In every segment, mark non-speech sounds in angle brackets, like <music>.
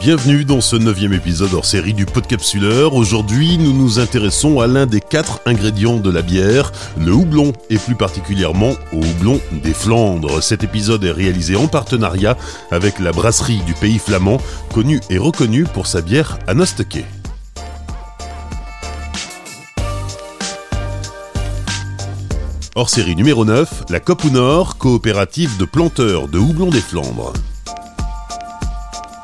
Bienvenue dans ce neuvième épisode hors série du Podcapsuleur. Aujourd'hui, nous nous intéressons à l'un des quatre ingrédients de la bière, le houblon, et plus particulièrement au houblon des Flandres. Cet épisode est réalisé en partenariat avec la brasserie du pays flamand, connue et reconnue pour sa bière à Nosteke. Hors série numéro 9, la Copu Nord, coopérative de planteurs de houblon des Flandres.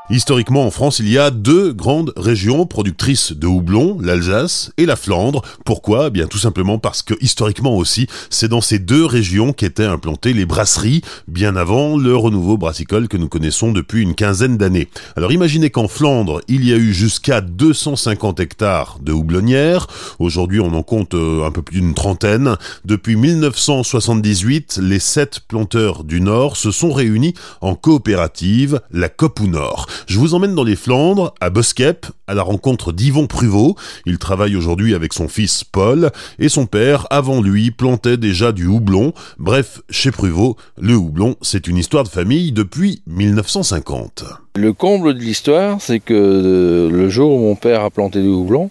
Historiquement, en France, il y a deux grandes régions productrices de houblon, l'Alsace et la Flandre. Pourquoi? Eh Bien, tout simplement parce que historiquement aussi, c'est dans ces deux régions qu'étaient implantées les brasseries, bien avant le renouveau brassicole que nous connaissons depuis une quinzaine d'années. Alors, imaginez qu'en Flandre, il y a eu jusqu'à 250 hectares de houblonnières. Aujourd'hui, on en compte euh, un peu plus d'une trentaine. Depuis 1978, les sept planteurs du Nord se sont réunis en coopérative, la Copou Nord. Je vous emmène dans les Flandres, à Boskep, à la rencontre d'Yvon Pruvot. Il travaille aujourd'hui avec son fils Paul, et son père, avant lui, plantait déjà du houblon. Bref, chez Pruvot, le houblon, c'est une histoire de famille depuis 1950. Le comble de l'histoire, c'est que euh, le jour où mon père a planté du houblon,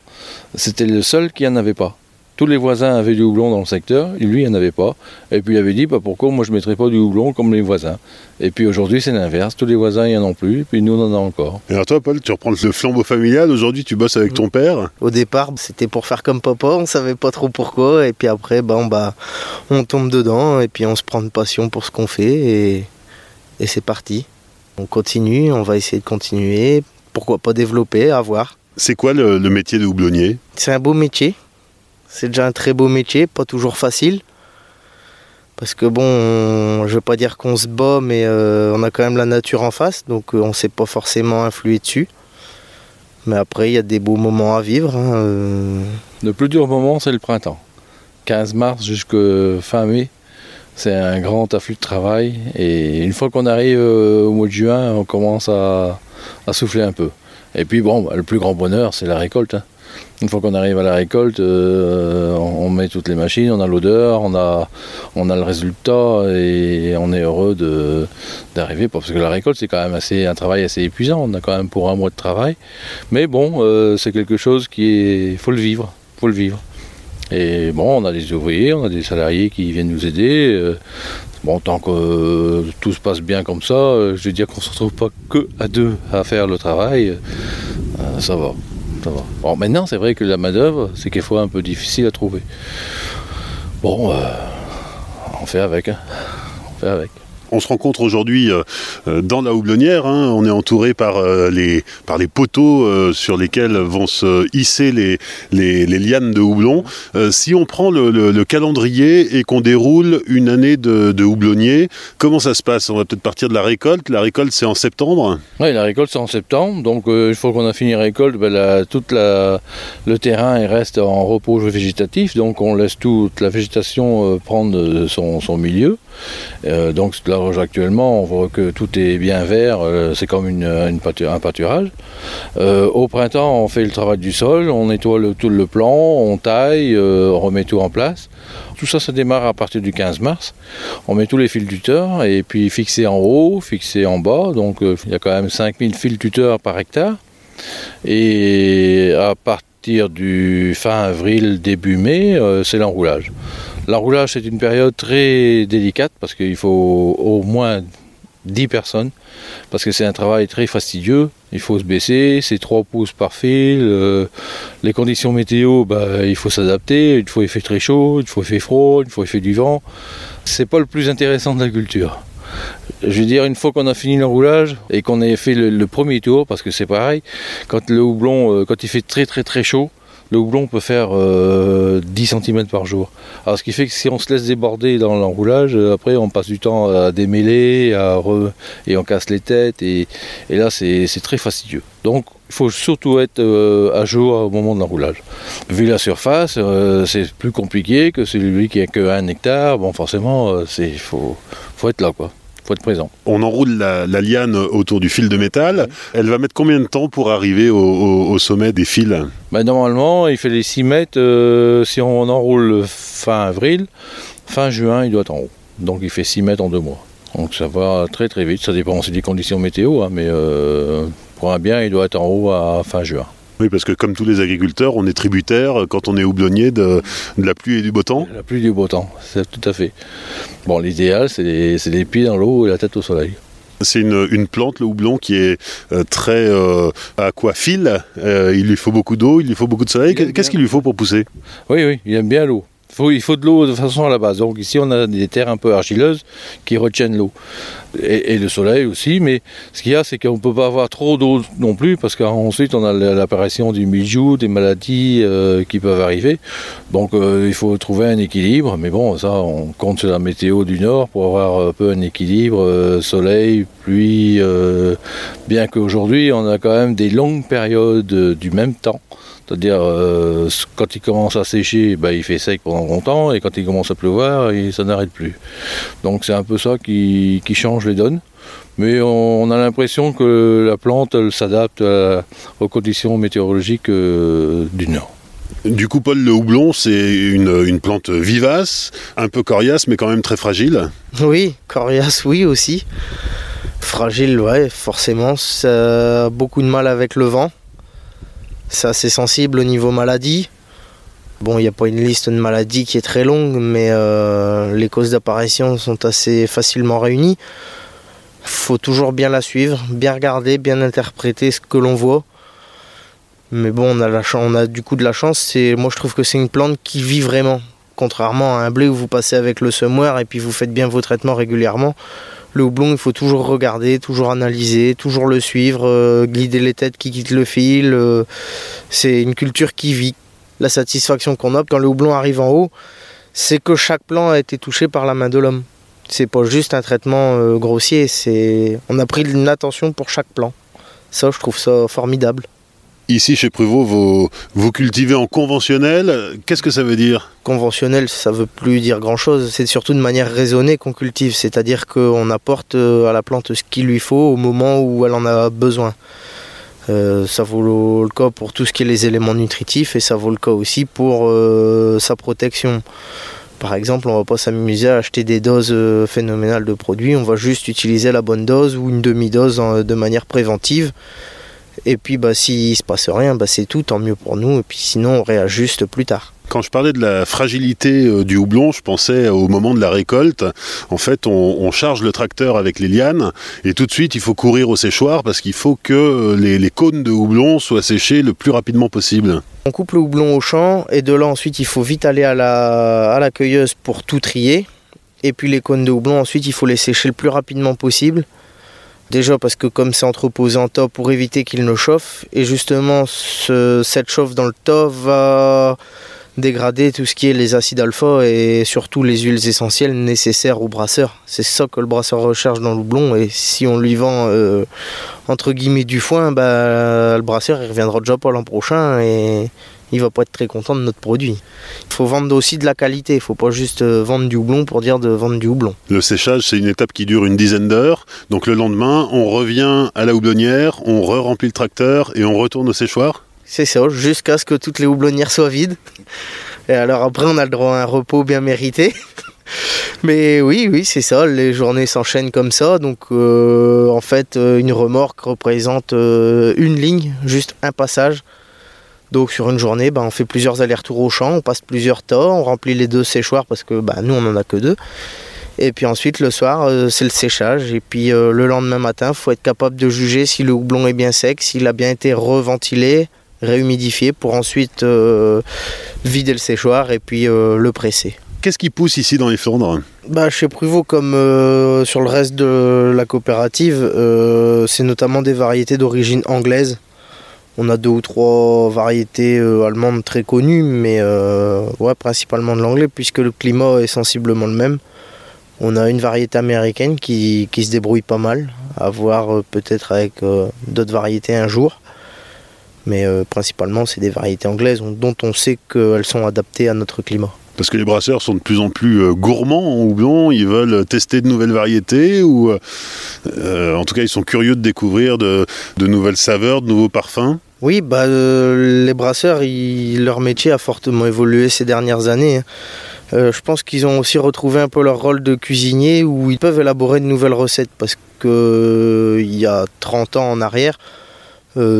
c'était le seul qui en avait pas. Tous les voisins avaient du houblon dans le secteur, et lui, il n'en avait pas. Et puis il avait dit, bah, pourquoi moi je ne mettrais pas du houblon comme les voisins? Et puis aujourd'hui, c'est l'inverse. Tous les voisins, il n'y en ont plus, et puis nous, on en a encore. Et alors toi, Paul, tu reprends le flambeau familial. Aujourd'hui, tu bosses avec ton père Au départ, c'était pour faire comme papa, on savait pas trop pourquoi. Et puis après, ben, bah, on tombe dedans, et puis on se prend de passion pour ce qu'on fait, et, et c'est parti. On continue, on va essayer de continuer. Pourquoi pas développer, à voir. C'est quoi le, le métier de houblonnier? C'est un beau métier. C'est déjà un très beau métier, pas toujours facile. Parce que bon, on- je veux pas dire qu'on se bat, mais euh, on a quand même la nature en face, donc euh, on sait pas forcément influer dessus. Mais après, il y a des beaux moments à vivre. hein, euh. Le plus dur moment, c'est le printemps. 15 mars jusqu'à fin mai, c'est un grand afflux de travail. Et une fois qu'on arrive au mois de juin, on commence à, à souffler un peu. Et puis bon, bah, le plus grand bonheur, c'est la récolte. hein. Une fois qu'on arrive à la récolte, euh, on met toutes les machines, on a l'odeur, on a, on a le résultat et on est heureux d'arriver. Parce que la récolte, c'est quand même assez, un travail assez épuisant. On a quand même pour un mois de travail. Mais bon, euh, c'est quelque chose qui est. faut le vivre. faut le vivre. Et bon, on a des ouvriers, on a des salariés qui viennent nous aider. euh, bon, tant que tout se passe bien comme ça, je veux dire qu'on se retrouve pas que à deux à faire le travail, ça va. Bon, maintenant, c'est vrai que la main-d'œuvre, c'est quelquefois un peu difficile à trouver. Bon, euh, on fait avec. hein. On fait avec. On se rencontre aujourd'hui euh, euh, dans la houblonnière. hein. On est entouré par, euh, les, par les poteaux sur lesquels vont se hisser les, les, lianes de houblon. Si on prend le, le- le calendrier et qu'on déroule une année de, de houblonnier, comment ça se passe? On va peut-être partir de la récolte. La récolte, c'est en septembre? Oui, la récolte c'est en septembre, donc une fois qu'on a fini la récolte, ben, la- toute la, le terrain reste en repos végétatif, donc on laisse toute la végétation prendre son, son milieu. Euh, donc actuellement, on voit que tout est bien vert, euh, c'est comme un pâturage. Euh, au printemps, on fait le travail du sol, on nettoie le, tout le plan, on taille, euh, on remet tout en place. Tout ça, ça démarre à partir du 15 mars. On met tous les fils tuteurs et puis fixés en haut, fixés en bas. Donc il y a quand même 5000 fils tuteurs par hectare. Et à partir du fin avril, début mai, c'est l'enroulage. L'enroulage, c'est une période très délicate parce qu'il faut au moins 10 personnes. Parce que c'est un travail très fastidieux. Il faut se baisser, c'est 3 pouces par fil. euh, les conditions météo, bah, il faut s'adapter. Une fois il fait très chaud, une fois il fait froid, une fois il fait du vent. C'est pas le plus intéressant de la culture. Je veux dire, une fois qu'on a fini l'enroulage et qu'on ait fait le, le premier tour, parce que c'est pareil, quand le houblon, euh, quand il fait très très très chaud, le houblon peut faire euh, 10 cm par jour. Alors ce qui fait que si on se laisse déborder dans l'enroulage, euh, après on passe du temps à démêler, à et on casse les têtes, et, là c'est très fastidieux. Donc il faut surtout être euh, à jour au moment de l'enroulage. Vu la surface, euh, c'est plus compliqué que celui qui a que 1 hectare. Bon forcément, euh, il faut, faut être là quoi, faut être présent. On enroule la, la liane autour du fil de métal. Elle va mettre combien de temps pour arriver au, au- au sommet des fils? Bah, normalement, il fait les 6 mètres. euh, si on enroule fin avril, fin juin, il doit être en haut. Donc il fait 6 mètres en deux mois. Donc ça va très très vite. Ça dépend aussi des conditions météo, hein, mais euh, pour crois bien, il doit être en haut à fin juin. Oui, parce que comme tous les agriculteurs, on est tributaire quand on est houblonnier de, la pluie et du beau temps. La pluie et du beau temps, c'est tout à fait. Bon, l'idéal, c'est les, pieds dans l'eau et la tête au soleil. C'est une, plante, le houblon, qui est euh, très euh, aquaphile. Euh, il lui faut beaucoup d'eau, il lui faut beaucoup de soleil. Qu'est-ce qu'il lui faut pour pousser? Oui, oui, il aime bien l'eau il faut de l'eau de façon à la base. Donc ici, on a des terres un peu argileuses qui retiennent l'eau. Et, le soleil aussi, mais ce qu'il y a, c'est qu'on ne peut pas avoir trop d'eau non plus, parce qu'ensuite, on a l'apparition du mildiou, des maladies euh, qui peuvent arriver. Donc euh, il faut trouver un équilibre, mais bon, ça, on compte sur la météo du Nord pour avoir un peu un équilibre, euh, soleil, pluie, bien qu'aujourd'hui, on a quand même des longues périodes du même temps. C'est-à-dire, euh, quand il commence à sécher, bah, il fait sec pendant longtemps, et quand il commence à pleuvoir, ça n'arrête plus. Donc c'est un peu ça qui, change les donnes. Mais on, a l'impression que la plante s'adapte aux conditions météorologiques euh, du nord. Du coup, Paul, le houblon, c'est une, plante vivace, un peu coriace, mais quand même très fragile. Oui, coriace, oui aussi. Fragile, ouais, forcément. Ça a beaucoup de mal avec le vent. C'est assez sensible au niveau maladie. Bon, il n'y a pas une liste de maladies qui est très longue, mais euh, les causes d'apparition sont assez facilement réunies. Faut toujours bien la suivre, bien regarder, bien interpréter ce que l'on voit. Mais bon, on a, la on a du coup de la chance. Moi, je trouve que c'est une plante qui vit vraiment. Contrairement à un blé où vous passez avec le semoir et puis vous faites bien vos traitements régulièrement. Le houblon, il faut toujours regarder, toujours analyser, toujours le suivre, euh, guider les têtes qui quittent le fil. Euh, c'est une culture qui vit. La satisfaction qu'on a quand le houblon arrive en haut, c'est que chaque plan a été touché par la main de l'homme. C'est pas juste un traitement euh, grossier, c'est on a pris une attention pour chaque plan. Ça, je trouve ça formidable. Ici, chez Pruvot, vous, cultivez en conventionnel. Qu'est-ce que ça veut dire? Conventionnel, ça veut plus dire grand-chose. C'est surtout de manière raisonnée qu'on cultive, c'est-à-dire qu'on apporte euh, à la plante ce qu'il lui faut au moment où elle en a besoin. Euh, ça vaut le cas pour tout ce qui est les éléments nutritifs et ça vaut le cas aussi pour euh, sa protection. Par exemple, on va pas s'amuser à acheter des doses phénoménales de produits, on va juste utiliser la bonne dose ou une demi-dose de manière préventive et puis bah, s'il se passe rien, bah, c'est tout, tant mieux pour nous. Et puis sinon, on réajuste plus tard. Quand je parlais de la fragilité euh, du houblon, je pensais au moment de la récolte. En fait, on, charge le tracteur avec les lianes et tout de suite, il faut courir au séchoir parce qu'il faut que euh, les, cônes de houblon soient séchés le plus rapidement possible. On coupe le houblon au champ et de là ensuite, il faut vite aller à la, à la cueilleuse pour tout trier. Et puis les cônes de houblon, ensuite, il faut les sécher le plus rapidement possible. Déjà parce que comme c'est entreposé en tas pour éviter qu'il ne chauffe, et justement cette chauffe dans le tas va dégrader tout ce qui est les acides alpha et surtout les huiles essentielles nécessaires au brasseur. C'est ça que le brasseur recherche dans le et si on lui vend euh, entre guillemets du foin, bah, le brasseur il reviendra déjà pas l'an prochain et il va pas être très content de notre produit. Il faut vendre aussi de la qualité, il faut pas juste euh, vendre du houblon pour dire de vendre du houblon. Le séchage, c'est une étape qui dure une dizaine d'heures. Donc le lendemain, on revient à la houblonnière, on re-remplit le tracteur et on retourne au séchoir C'est ça, jusqu'à ce que toutes les houblonnières soient vides. Et alors après, on a le droit à un repos bien mérité. <laughs> Mais oui, oui, c'est ça, les journées s'enchaînent comme ça. Donc euh, en fait, euh, une remorque représente une ligne, juste un passage. Donc sur une journée, bah, on fait plusieurs allers-retours au champ, on passe plusieurs tas, on remplit les deux séchoirs parce que bah, nous on en a que deux. Et puis ensuite le soir euh, c'est le séchage. Et puis euh, le lendemain matin, il faut être capable de juger si le houblon est bien sec, s'il a bien été reventilé, réhumidifié pour ensuite euh, vider le séchoir et puis le presser. Qu'est-ce qui pousse ici dans les Flandres? Bah, Chez Pruvot, comme sur le reste de la coopérative, c'est notamment des variétés d'origine anglaise. On a deux ou trois variétés euh, allemandes très connues, mais euh, ouais, principalement de l'anglais, puisque le climat est sensiblement le même. On a une variété américaine qui, se débrouille pas mal, à voir euh, peut-être avec d'autres variétés un jour. Mais principalement, c'est des variétés anglaises dont on sait qu'elles sont adaptées à notre climat. Parce que les brasseurs sont de plus en plus gourmands en houblon, ils veulent tester de nouvelles variétés ou en tout cas ils sont curieux de découvrir de nouvelles saveurs, de nouveaux parfums. Oui, bah, euh, les brasseurs, leur métier a fortement évolué ces dernières années. Hein. Euh, je pense qu'ils ont aussi retrouvé un peu leur rôle de cuisinier où ils peuvent élaborer de nouvelles recettes parce que euh, y a 30 ans en arrière,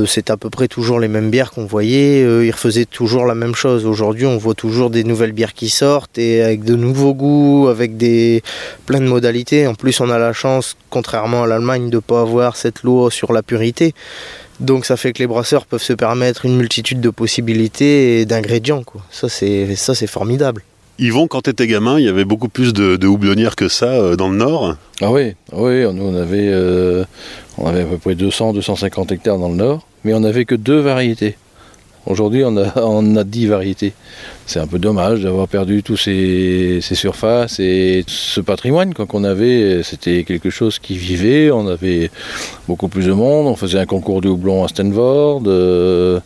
c'est à peu près toujours les mêmes bières qu'on voyait. Ils refaisaient toujours la même chose. Aujourd'hui, on voit toujours des nouvelles bières qui sortent et avec de nouveaux goûts, avec des plein de modalités. En plus, on a la chance, contrairement à l'Allemagne, de ne pas avoir cette loi sur la purité. Donc ça fait que les brasseurs peuvent se permettre une multitude de possibilités et d'ingrédients. Ça c'est ça c'est formidable. Yvon, quand tu étais gamin, il y avait beaucoup plus de, de houblonnières que ça euh, dans le nord? Ah oui, oui nous on avait, euh, on avait à peu près 200-250 hectares dans le nord, mais on n'avait que deux variétés. Aujourd'hui, on a, <laughs> on a 10 variétés. C'est un peu dommage d'avoir perdu tous ces, surfaces et ce patrimoine qu'on avait. C'était quelque chose qui vivait. On avait beaucoup plus de monde. On faisait un concours de houblon à Stanford. Euh,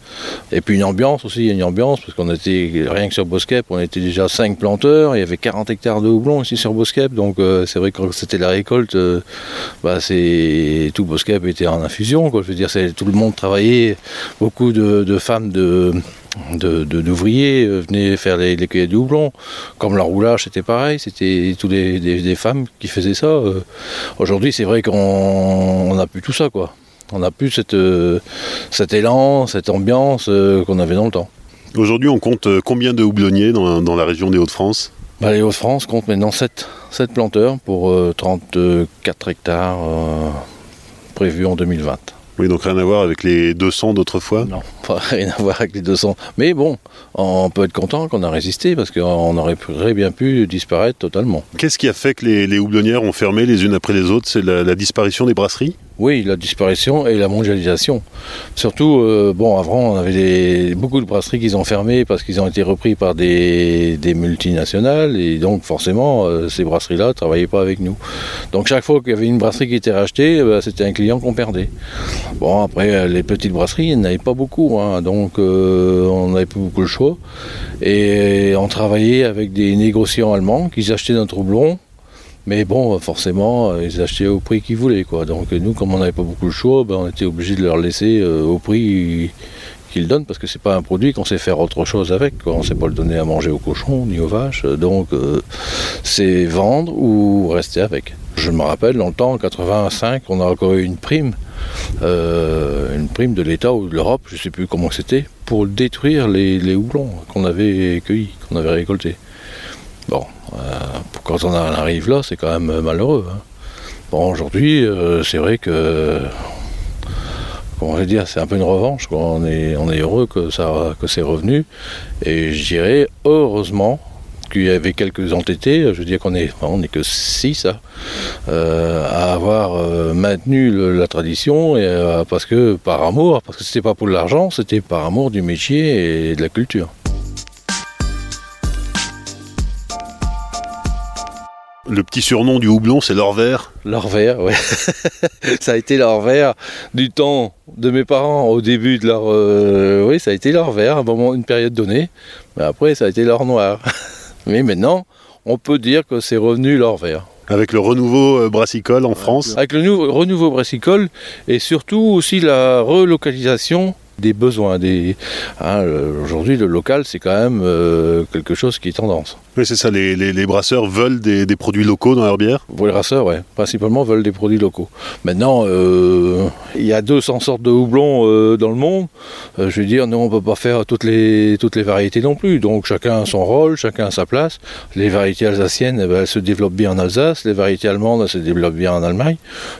et puis une ambiance aussi. Une ambiance parce qu'on était rien que sur Boskep, on était déjà 5 planteurs. Il y avait 40 hectares de houblon ici sur Boskep. Donc euh, c'est vrai que quand c'était la récolte, euh, bah, tout Boskep était en infusion. Je veux dire, tout le monde travaillait. Beaucoup de femmes de d'ouvriers de, venaient faire les, les cueillettes de houblon. Comme l'enroulage, c'était pareil, c'était tous des, des, femmes qui faisaient ça. Euh, aujourd'hui, c'est vrai qu'on n'a plus tout ça, quoi. On n'a plus cette, euh, cet élan, cette ambiance euh, qu'on avait dans le temps. Aujourd'hui, on compte combien de houblonniers dans, dans la région des Hauts-de-France? Bah, Les Hauts-de-France comptent maintenant 7, 7 planteurs pour 34 hectares prévus en 2020. Oui, donc rien à voir avec les 200 d'autrefois? Non, pas <laughs> rien à voir avec les 200. Mais bon, on peut être content qu'on a résisté parce qu'on aurait très bien pu disparaître totalement. Qu'est-ce qui a fait que les, houblonnières ont fermé les unes après les autres? C'est la disparition des brasseries? Oui, la disparition et la mondialisation. Surtout, euh, bon, avant, on avait beaucoup de brasseries qui ont fermé parce qu'ils ont été repris par des, multinationales et donc forcément, euh, ces brasseries-là ne travaillaient pas avec nous. Donc chaque fois qu'il y avait une brasserie qui était rachetée, bah, c'était un client qu'on perdait. Bon, après, euh, les petites brasseries, il n'y en avait pas beaucoup, hein, donc on n'avait plus beaucoup le choix. Et on travaillait avec des négociants allemands qui achetaient notre houblon mais bon, forcément, euh, ils achetaient au prix qu'ils voulaient. Quoi. Donc nous, comme on n'avait pas beaucoup de choix, ben, on était obligé de leur laisser euh, au prix qu'ils donnent, parce que c'est pas un produit qu'on sait faire autre chose avec. On ne sait pas le donner à manger aux cochons ni aux vaches. Donc euh, c'est vendre ou rester avec. Je me rappelle, dans le temps, en 85, on a encore eu une prime, une prime de l'État ou de l'Europe, je ne sais plus comment c'était, pour détruire les, les houblons qu'on avait cueillis, qu'on avait récoltés. Bon, euh, quand on arrive là, c'est quand même malheureux. Hein. Bon, aujourd'hui, euh, c'est vrai que comment je dire, c'est un peu une revanche. On, est, on est heureux que, ça, que c'est revenu. Et je dirais, heureusement, qu'il y avait quelques entêtés, je veux dire qu'on est, on n'est que six hein, euh, à avoir maintenu la tradition, et, parce que par amour, parce que c'était pas pour l'argent, c'était par amour du métier et de la culture. Le petit surnom du houblon, c'est l'or vert L'or vert, oui. <laughs> ça a été l'or vert du temps de mes parents au début de leur. Euh, oui, ça a été l'or vert à un moment, une période donnée. Mais après, ça a été l'or noir. <laughs> Mais maintenant, on peut dire que c'est revenu l'or vert. Avec le renouveau euh, brassicole en France Avec le renouveau brassicole et surtout aussi la relocalisation des besoins. Des, hein, Aujourd'hui, le local, c'est quand même euh, quelque chose qui est tendance. Oui, c'est ça, les, les, brasseurs veulent des, des, produits locaux dans leur bière? Les brasseurs, oui, principalement veulent des produits locaux. Maintenant, euh, il y a 200 sortes de houblons euh, dans le monde. je veux dire, nous, on ne peut pas faire toutes les, toutes les variétés non plus. Donc, chacun a son rôle, chacun a sa place. Les variétés alsaciennes, eh ben, elles se développent bien en Alsace. Les variétés allemandes, elles se développent bien en Allemagne.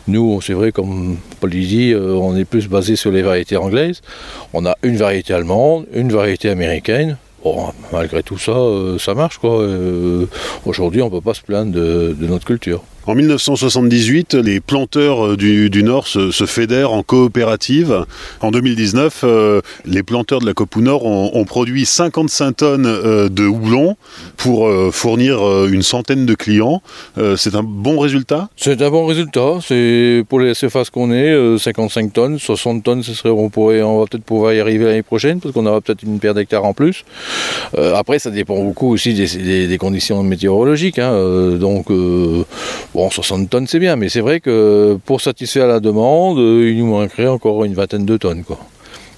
Nous, c'est vrai, comme Paul dit, on est plus basé sur les variétés anglaises. On a une variété allemande, une variété américaine. Bon, malgré tout ça, euh, ça marche quoi. Euh, aujourd'hui, on ne peut pas se plaindre de notre culture. En 1978, les planteurs euh, du, Nord se, fédèrent en coopérative. En 2019, euh, les planteurs de la Copou Nord ont, produit 55 tonnes euh, de houblon pour fournir une centaine de clients. c'est un bon résultat? C'est un bon résultat. C'est pour les surfaces qu'on est, 55 tonnes, 60 tonnes, ce serait, on, pourrait, on va peut-être pouvoir y arriver l'année prochaine parce qu'on aura peut-être une paire d'hectares en plus. après, ça dépend beaucoup aussi des, conditions météorologiques. Hein. donc, 60 tonnes, c'est bien, mais c'est vrai que pour satisfaire la demande, il nous manquerait encore une vingtaine de tonnes.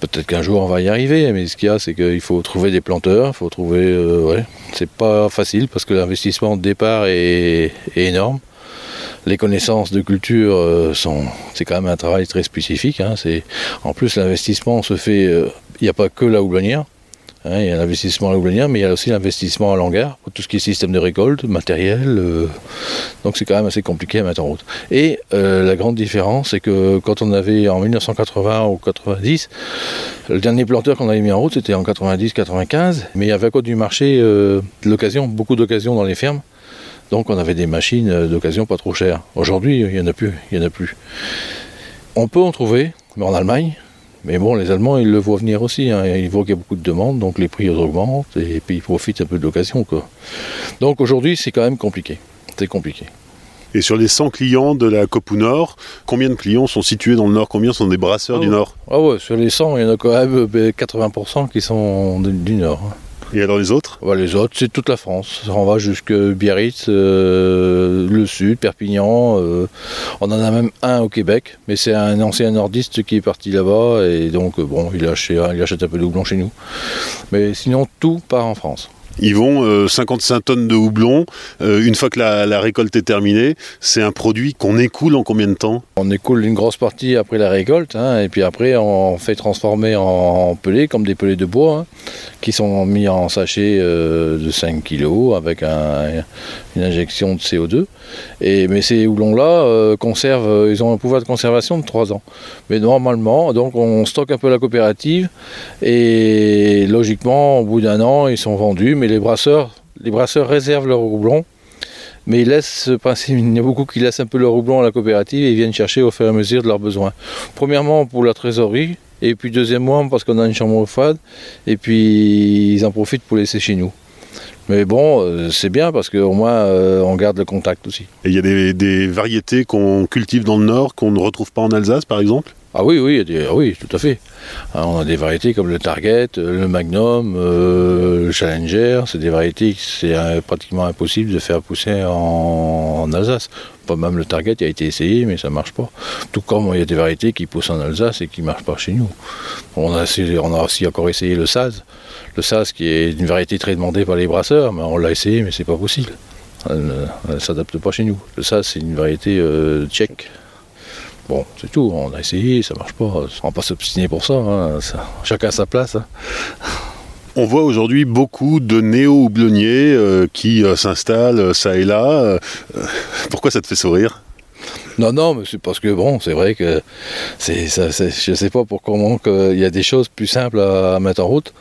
Peut-être qu'un jour on va y arriver, mais ce qu'il y a, c'est qu'il faut trouver des planteurs, il faut trouver. Euh, ouais, c'est pas facile parce que l'investissement de départ est, énorme. les connaissances de culture sont, c'est quand même un travail très spécifique. Hein. en plus, l'investissement se fait, il n'y a pas que la houblonnière. Hein, il y a l'investissement à la mais il y a aussi l'investissement à l'hangar, pour tout ce qui est système de récolte, matériel. Euh, donc c'est quand même assez compliqué à mettre en route. Et euh, la grande différence, c'est que quand on avait en 1980 ou 90, le dernier planteur qu'on avait mis en route, c'était en 90-95, mais il y avait à cause du marché euh, de l'occasion, beaucoup d'occasions dans les fermes. Donc on avait des machines d'occasion pas trop chères. Aujourd'hui, il n'y en a plus. Il y en a plus. On peut en trouver, mais en Allemagne, mais bon, les Allemands, ils le voient venir aussi. Hein. Ils voient qu'il y a beaucoup de demandes, donc les prix augmentent et puis ils profitent un peu de l'occasion. Donc aujourd'hui, c'est quand même compliqué. C'est compliqué. Et sur les 100 clients de la Copu Nord, combien de clients sont situés dans le Nord? Combien sont des brasseurs du ah Nord? Ah ouais, sur les 100, il y en a quand même 80% ben, qui sont du Nord. Et alors les autres? Les autres, c'est toute la France. On va jusque Biarritz, euh, le sud, Perpignan. Euh, on en a même un au Québec, mais c'est un ancien nordiste qui est parti là-bas et donc bon, il achète, il achète un peu de houblon chez nous. Mais sinon, tout part en France. Ils vont 55 tonnes de houblon. Euh, une fois que la, récolte est terminée, c'est un produit qu'on écoule en combien de temps? On écoule une grosse partie après la récolte, hein, et puis après on fait transformer en, pelés, comme des pelés de bois, hein, qui sont mis en sachet euh, de 5 kg avec une injection de CO2. Et, mais ces houblons-là euh, conservent, ils ont un pouvoir de conservation de 3 ans. Mais normalement, donc on stocke un peu la coopérative, et logiquement, au bout d'un an, ils sont vendus mais les brasseurs, les brasseurs réservent leur houblon, mais ils laissent il y a beaucoup qui laissent un peu leur houblon à la coopérative et ils viennent chercher au fur et à mesure de leurs besoins. Premièrement pour la trésorerie, et puis deuxièmement parce qu'on a une chambre froide, et puis ils en profitent pour laisser chez nous. Mais bon, euh, c'est bien parce qu'au moins euh, on garde le contact aussi. Et il y a des, des variétés qu'on cultive dans le nord qu'on ne retrouve pas en Alsace par exemple? Ah oui, oui, ah oui, tout à fait. Hein, on a des variétés comme le Target, le Magnum, euh, le Challenger. C'est des variétés que c'est euh, pratiquement impossible de faire pousser en, Alsace. Pas même le Target a été essayé, mais ça marche pas. Tout comme il y a des variétés qui poussent en Alsace et qui marchent pas chez nous. On a, aussi encore essayé le Saz. Le Saz qui est une variété très demandée par les brasseurs, mais on l'a essayé, mais c'est pas possible. Elle ne s'adapte pas chez nous. Le Saz, c'est une variété euh, tchèque. Bon, c'est tout, on a essayé, ça marche pas. On va pas s'obstiner pour ça, hein. chacun a sa place. Hein. On voit aujourd'hui beaucoup de néo-houblonniers euh, qui euh, s'installent euh, ça et là. pourquoi ça te fait sourire? Non, non, mais c'est parce que bon, c'est vrai que c'est, ça, je sais pas pour comment il y a des choses plus simples à, mettre en route,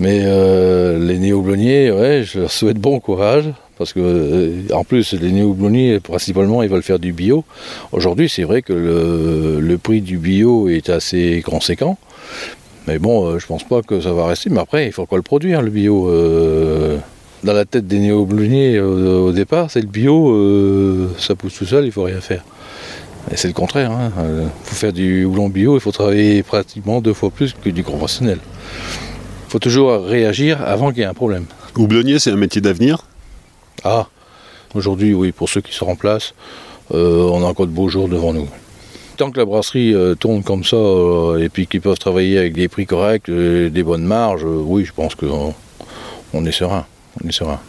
mais les néo-houblonniers, ouais, je leur souhaite bon courage. Parce que, euh, en plus, les néo-houblonniers, principalement, ils veulent faire du bio. Aujourd'hui, c'est vrai que le, prix du bio est assez conséquent. Mais bon, euh, je pense pas que ça va rester. Mais après, il faut quoi le produire, le bio euh, Dans la tête des néo-houblonniers, au, départ, c'est le bio, ça pousse tout seul, il faut rien faire. Et c'est le contraire. Hein. Pour faire du houblon bio, il faut travailler pratiquement deux fois plus que du conventionnel. Il faut toujours réagir avant qu'il y ait un problème. Houblonnier, c'est un métier d'avenir? Ah, aujourd'hui, oui, pour ceux qui se remplacent, euh, on a encore de beaux jours devant nous. Tant que la brasserie euh, tourne comme ça euh, et puis qu'ils peuvent travailler avec des prix corrects, des bonnes marges, oui, je pense qu'on on est serein. On est serein.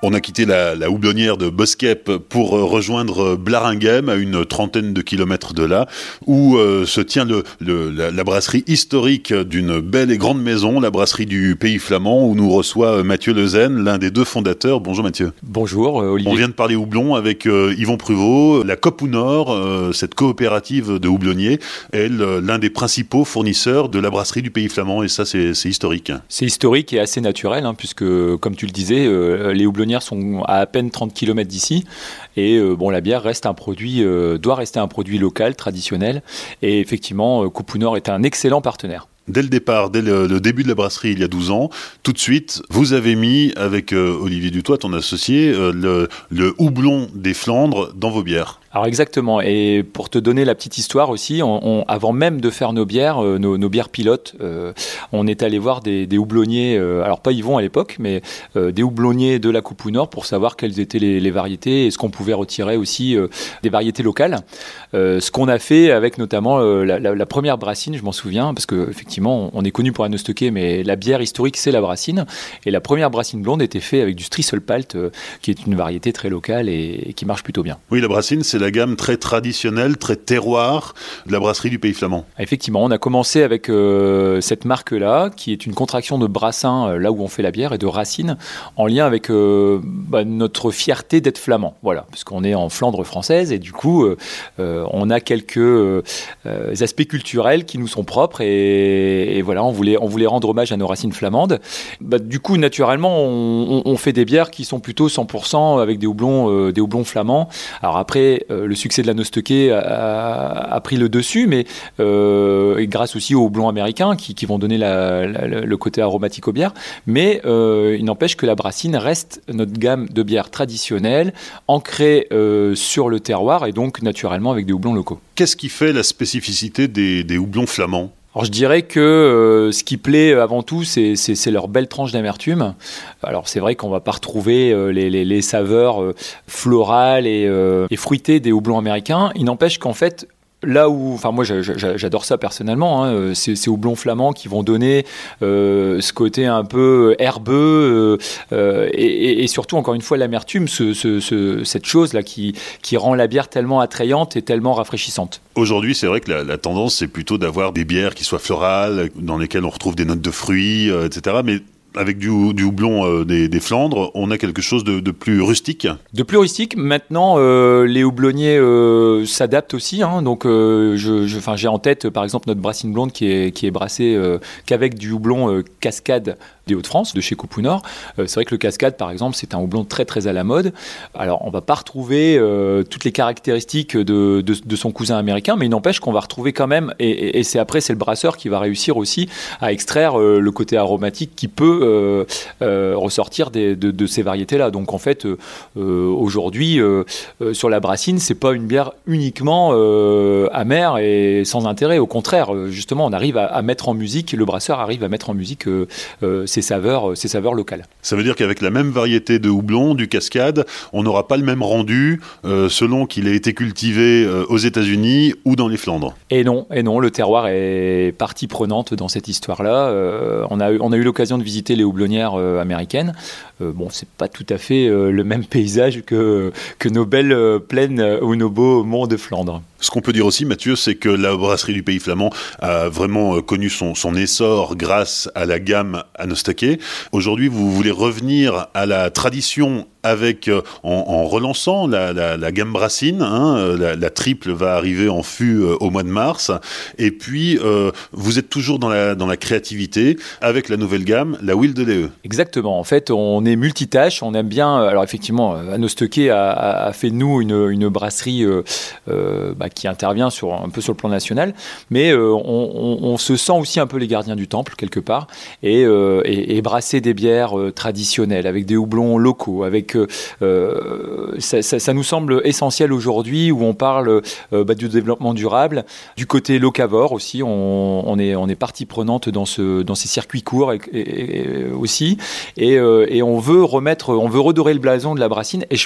On a quitté la, houblonnière de Boskep pour euh, rejoindre Blaringhem, à une trentaine de kilomètres de là, où euh, se tient le, la, brasserie historique d'une belle et grande maison, la brasserie du Pays Flamand, où nous reçoit euh, Mathieu Lezen, l'un des deux fondateurs. Bonjour Mathieu. Bonjour Olivier. On vient de parler houblon avec Yvon Pruvot. La COP Nord, cette coopérative de houblonniers, est l'un des principaux fournisseurs de la brasserie du Pays Flamand, et ça c'est historique. C'est historique et assez naturel, hein, puisque comme tu le disais, les houblonniers sont à à peine 30 km d'ici. Et euh, bon, la bière reste un produit, euh, doit rester un produit local, traditionnel. Et effectivement, euh, Coupou Nord est un excellent partenaire dès le départ, dès le, début de la brasserie il y a 12 ans, tout de suite, vous avez mis avec Olivier Dutoit, ton associé, le, houblon des Flandres dans vos bières. Alors exactement. Et pour te donner la petite histoire aussi, avant même de faire nos bières, euh, nos, bières pilotes, euh, on est allé voir des, houblonniers, euh, alors pas Yvon à l'époque, mais des houblonniers de la Coupe Nord pour savoir quelles étaient les, variétés et ce qu'on pouvait retirer aussi des variétés locales. ce qu'on a fait avec notamment la, première brassine, je m'en souviens, parce qu'effectivement, on est connu pour Anostoké, mais la bière historique, c'est la brassine. Et la première brassine blonde était faite avec du Strisselpalt, qui est une variété très locale et, et qui marche plutôt bien. Oui, la brassine, c'est la gamme très traditionnelle, très terroir de la brasserie du Pays Flamand. Effectivement, on a commencé avec euh, cette marque-là, qui est une contraction de brassin, euh, là où on fait la bière, et de racine, en lien avec euh, bah, notre fierté d'être flamand. Voilà, parce qu'on est en Flandre française, et du coup, on a quelques aspects culturels qui nous sont propres, et, voilà, on voulait, on voulait rendre hommage à nos racines flamandes. Bah, du coup, naturellement, on, fait des bières qui sont plutôt 100% avec des houblons, des houblons flamands. Alors après, le succès de la Nostoké a, pris le dessus, mais euh, grâce aussi aux blonds américains qui, vont donner le côté aromatique aux bières. Mais euh, il n'empêche que la Brassine reste notre gamme de bières traditionnelles, ancrée sur le terroir et donc naturellement avec des houblons locaux. Qu'est-ce qui fait la spécificité des houblons flamands? Alors je dirais que euh, ce qui plaît euh, avant tout, c'est leur belle tranche d'amertume. Alors c'est vrai qu'on va pas retrouver euh, les, saveurs florales et, et, fruitées des houblons américains. Il n'empêche qu'en fait, là où, enfin moi j'adore ça personnellement, hein, euh, ces, houblons flamands qui vont donner euh, ce côté un peu herbeux euh, et, surtout encore une fois l'amertume, cette chose là qui, qui rend la bière tellement attrayante et tellement rafraîchissante. Aujourd'hui c'est vrai que la, tendance c'est plutôt d'avoir des bières qui soient florales, dans lesquelles on retrouve des notes de fruits, etc. Mais avec du, houblon euh, des, Flandres, on a quelque chose de, plus rustique. De plus rustique. Maintenant, euh, les houblonniers euh, s'adaptent aussi. Hein. donc, je, j'ai en tête, par exemple, notre brassine blonde qui est brassée qu'avec du houblon cascade des Hauts-de-France, de chez Coupou Nord. c'est vrai que le cascade, par exemple, c'est un houblon très très à la mode. Alors, on va pas retrouver toutes les caractéristiques de, son cousin américain, mais il n'empêche qu'on va retrouver quand même, et, c'est après, c'est le brasseur qui va réussir aussi à extraire le côté aromatique qui peut euh, euh, ressortir de, ces variétés-là. Donc en fait, euh, aujourd'hui, sur la brassine, c'est pas une bière uniquement amère et sans intérêt. Au contraire, justement, on arrive à, mettre en musique, le brasseur arrive à mettre en musique saveurs, ses saveurs locales. Ça veut dire qu'avec la même variété de houblon, du cascade, on n'aura pas le même rendu selon qu'il ait été cultivé aux États-Unis ou dans les Flandres. Et non, et non, le terroir est partie prenante dans cette histoire-là. on, a, on a eu l'occasion de visiter les houblonnières euh, américaines. Euh, bon, c'est pas tout à fait euh, le même paysage que, que nos belles plaines ou nos beaux monts de Flandre. Ce qu'on peut dire aussi, Mathieu, c'est que la brasserie du Pays Flamand a vraiment connu son, essor grâce à la gamme Anostaké. Aujourd'hui, vous voulez revenir à la tradition avec en, relançant la, gamme Brassine. Hein, la, triple va arriver en fût au mois de mars. Et puis, vous êtes toujours dans la, créativité avec la nouvelle gamme, la Will Exactement. En fait, on est multitâche. On aime bien. Alors, effectivement, Anostoké a, fait de nous une, brasserie euh, euh, bah, qui intervient sur, un peu sur le plan national. Mais euh, on, se sent aussi un peu les gardiens du temple, quelque part. Et, brasser des bières traditionnelles avec des houblons locaux. Avec, ça, nous semble essentiel aujourd'hui où on parle bah, du développement durable. Du côté locavore aussi, on, est, partie prenante dans, ce, dans ces circuits courts euh, aussi. Euh, et, on veut remettre, on veut redorer le blason de la Brassine. Et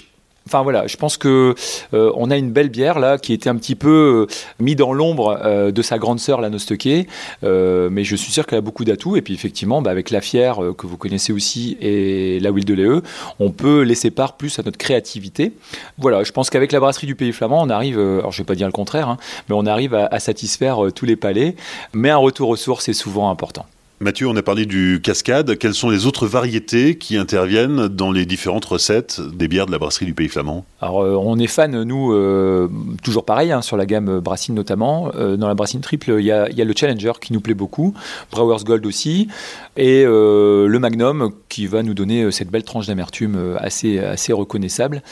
Enfin voilà, je pense que euh, on a une belle bière là qui était un petit peu mis dans l'ombre de sa grande sœur la Nostoké, mais je suis sûr qu'elle a beaucoup d'atouts et puis effectivement bah, avec la Fière que vous connaissez aussi et la Will de Léeux, on peut laisser part plus à notre créativité. Voilà, je pense qu'avec la brasserie du Pays Flamand, on arrive, alors je vais pas dire le contraire, hein, mais on arrive à, à satisfaire tous les palais, mais un retour aux sources est souvent important. Mathieu, on a parlé du cascade. Quelles sont les autres variétés qui interviennent dans les différentes recettes des bières de la brasserie du Pays Flamand? Alors, euh, on est fan, nous, euh, toujours pareil, hein, sur la gamme Brassine notamment. Euh, dans la Brassine triple, il y, a, le Challenger qui nous plaît beaucoup, Brewers Gold aussi, et le Magnum qui va nous donner cette belle tranche d'amertume assez, assez reconnaissable.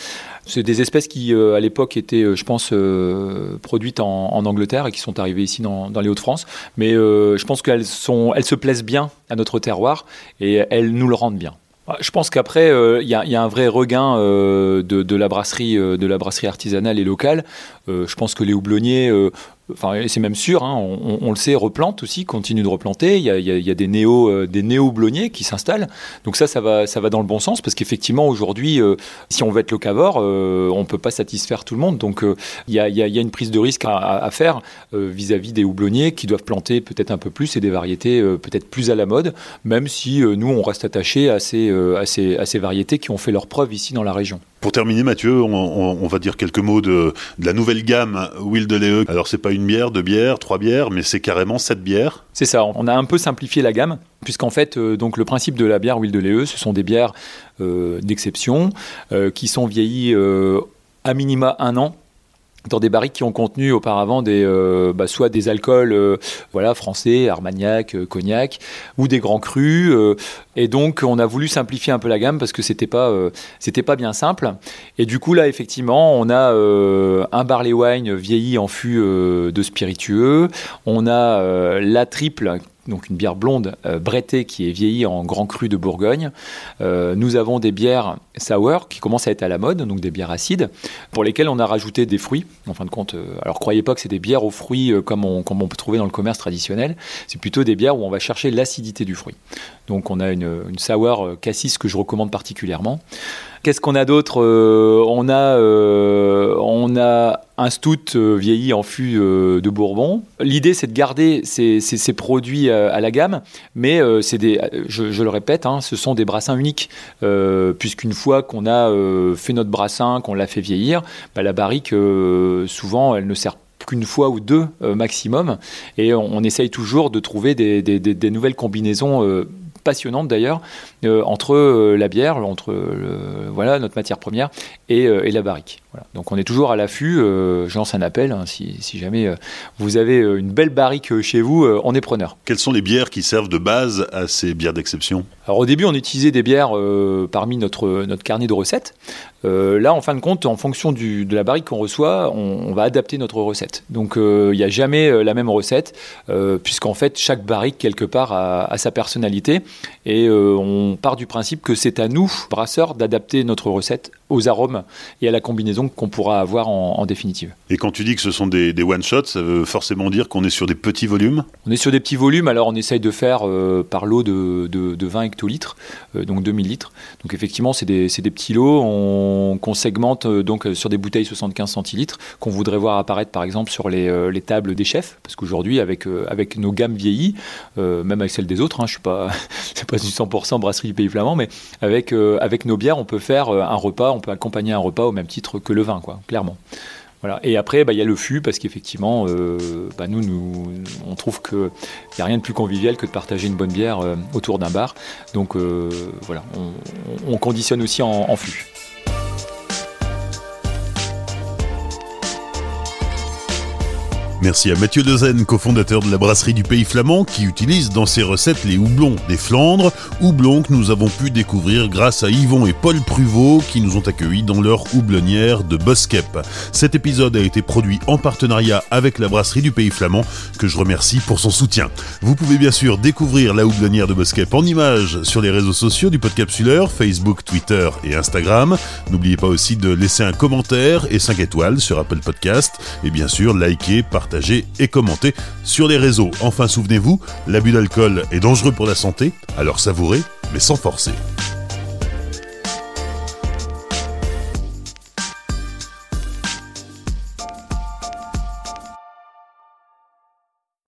C'est des espèces qui, à l'époque, étaient, je pense, produites en, Angleterre et qui sont arrivées ici dans, les Hauts-de-France. Mais je pense qu'elles elles se plaisent bien à notre terroir et elles nous le rendent bien. ah, je pense qu'après, il euh, y, a un vrai regain euh, de, la brasserie, de la brasserie artisanale et locale. je pense que les houblonniers enfin c'est même sûr, hein, on, le sait, replante aussi, continue de replanter. Il y a, des néo euh, des néo blonniers qui s'installent. Donc ça, ça va, ça va dans le bon sens parce qu'effectivement aujourd'hui, euh, si on veut être locavore, euh, on peut pas satisfaire tout le monde. Donc il y, a, une prise de risque à, faire vis-à-vis des houblonniers qui doivent planter peut-être un peu plus et des variétés peut-être plus à la mode, même si nous on reste attaché à ces, à, ces, à ces variétés qui ont fait leur preuve ici dans la région. Pour terminer, Mathieu, on, va dire quelques mots de, la nouvelle gamme Will de Léeux. Alors, c'est pas une bière, deux bières, trois bières, mais c'est carrément sept bières. C'est ça. On a un peu simplifié la gamme, puisqu'en fait, euh, donc le principe de la bière Will de Léeux, ce sont des bières euh, d'exception euh, qui sont vieillies à minima un an dans des barriques qui ont contenu auparavant des, euh, bah, soit des alcools euh, voilà, français, armagnac, euh, cognac, ou des grands crus. et donc, on a voulu simplifier un peu la gamme parce que c'était pas, pas bien simple. Et du coup, là, effectivement, on a un barley wine vieilli en fût de spiritueux. On a la triple donc une bière blonde euh, brettée qui est vieillie en grand cru de Bourgogne. Euh, nous avons des bières sour qui commencent à être à la mode, donc des bières acides, pour lesquelles on a rajouté des fruits. En fin de compte, euh, alors croyez pas que c'est des bières aux fruits comme on, peut trouver dans le commerce traditionnel, c'est plutôt des bières où on va chercher l'acidité du fruit. Donc on a une, une sour cassis que je recommande particulièrement. Qu'est-ce qu'on a d'autre On a on a un stout euh, vieilli en fût euh, de Bourbon. L'idée, c'est de garder ces, produits euh, à la gamme, mais je, le répète, hein, ce sont des brassins uniques, puisqu'une fois qu'on a fait notre brassin, qu'on l'a fait vieillir, bah, la barrique, souvent, elle ne sert qu'une fois ou deux maximum, et on, essaye toujours de trouver des nouvelles combinaisons passionnante d'ailleurs euh, entre euh, la bière, entre voilà notre matière première et, euh, et la barrique. Voilà. Donc on est toujours à l'affût. je lance un appel hein, si, si, jamais vous avez une belle barrique chez vous, on est preneur. Quelles sont les bières qui servent de base à ces bières d'exception? Alors au début on utilisait des bières parmi notre notre carnet de recettes. là en fin de compte, en fonction du, de la barrique qu'on reçoit, on, va adapter notre recette. Donc il n'y a jamais la même recette puisqu'en fait chaque barrique quelque part a, a sa personnalité et euh, on part du principe que c'est à nous, brasseurs, d'adapter notre recette aux arômes et à la combinaison qu'on pourra avoir en, définitive. Et quand tu dis que ce sont des, one-shots, ça veut forcément dire qu'on est sur des petits volumes? On est sur des petits volumes, alors on essaye de faire euh, par lot de, de, 20 hectolitres, euh, donc 2000 litres. Donc effectivement, c'est des, des, petits lots qu'on segmente donc sur des bouteilles 75 centilitres qu'on voudrait voir apparaître par exemple sur les, les tables des chefs, parce qu'aujourd'hui, avec, avec nos gammes vieillies, même avec celles des autres, hein, je suis pas <laughs> c'est pas du 100% brasserie du pays flamand, mais avec, euh, avec nos bières, on peut faire euh, un repas, on peut accompagner un repas au même titre que le vin, quoi, clairement. Voilà. Et après, bah, il y a le fût, parce qu'effectivement, euh, bah, nous, nous, on trouve qu'il n'y a rien de plus convivial que de partager une bonne bière autour d'un bar. Donc voilà, on, conditionne aussi en, en fût. Merci à Mathieu Dezen, cofondateur de la brasserie du Pays Flamand, qui utilise dans ses recettes les houblons des Flandres, houblons que nous avons pu découvrir grâce à Yvon et Paul Pruvot, qui nous ont accueillis dans leur houblonnière de Boskep. Cet épisode a été produit en partenariat avec la brasserie du Pays Flamand, que je remercie pour son soutien. Vous pouvez bien sûr découvrir la houblonnière de Boskep en images sur les réseaux sociaux du Podcapsuleur, Facebook, Twitter et Instagram. N'oubliez pas aussi de laisser un commentaire et 5 étoiles sur Apple Podcast, et bien sûr liker, partager et commenter sur les réseaux. Enfin, souvenez-vous, l'abus d'alcool est dangereux pour la santé, alors savourez, mais sans forcer.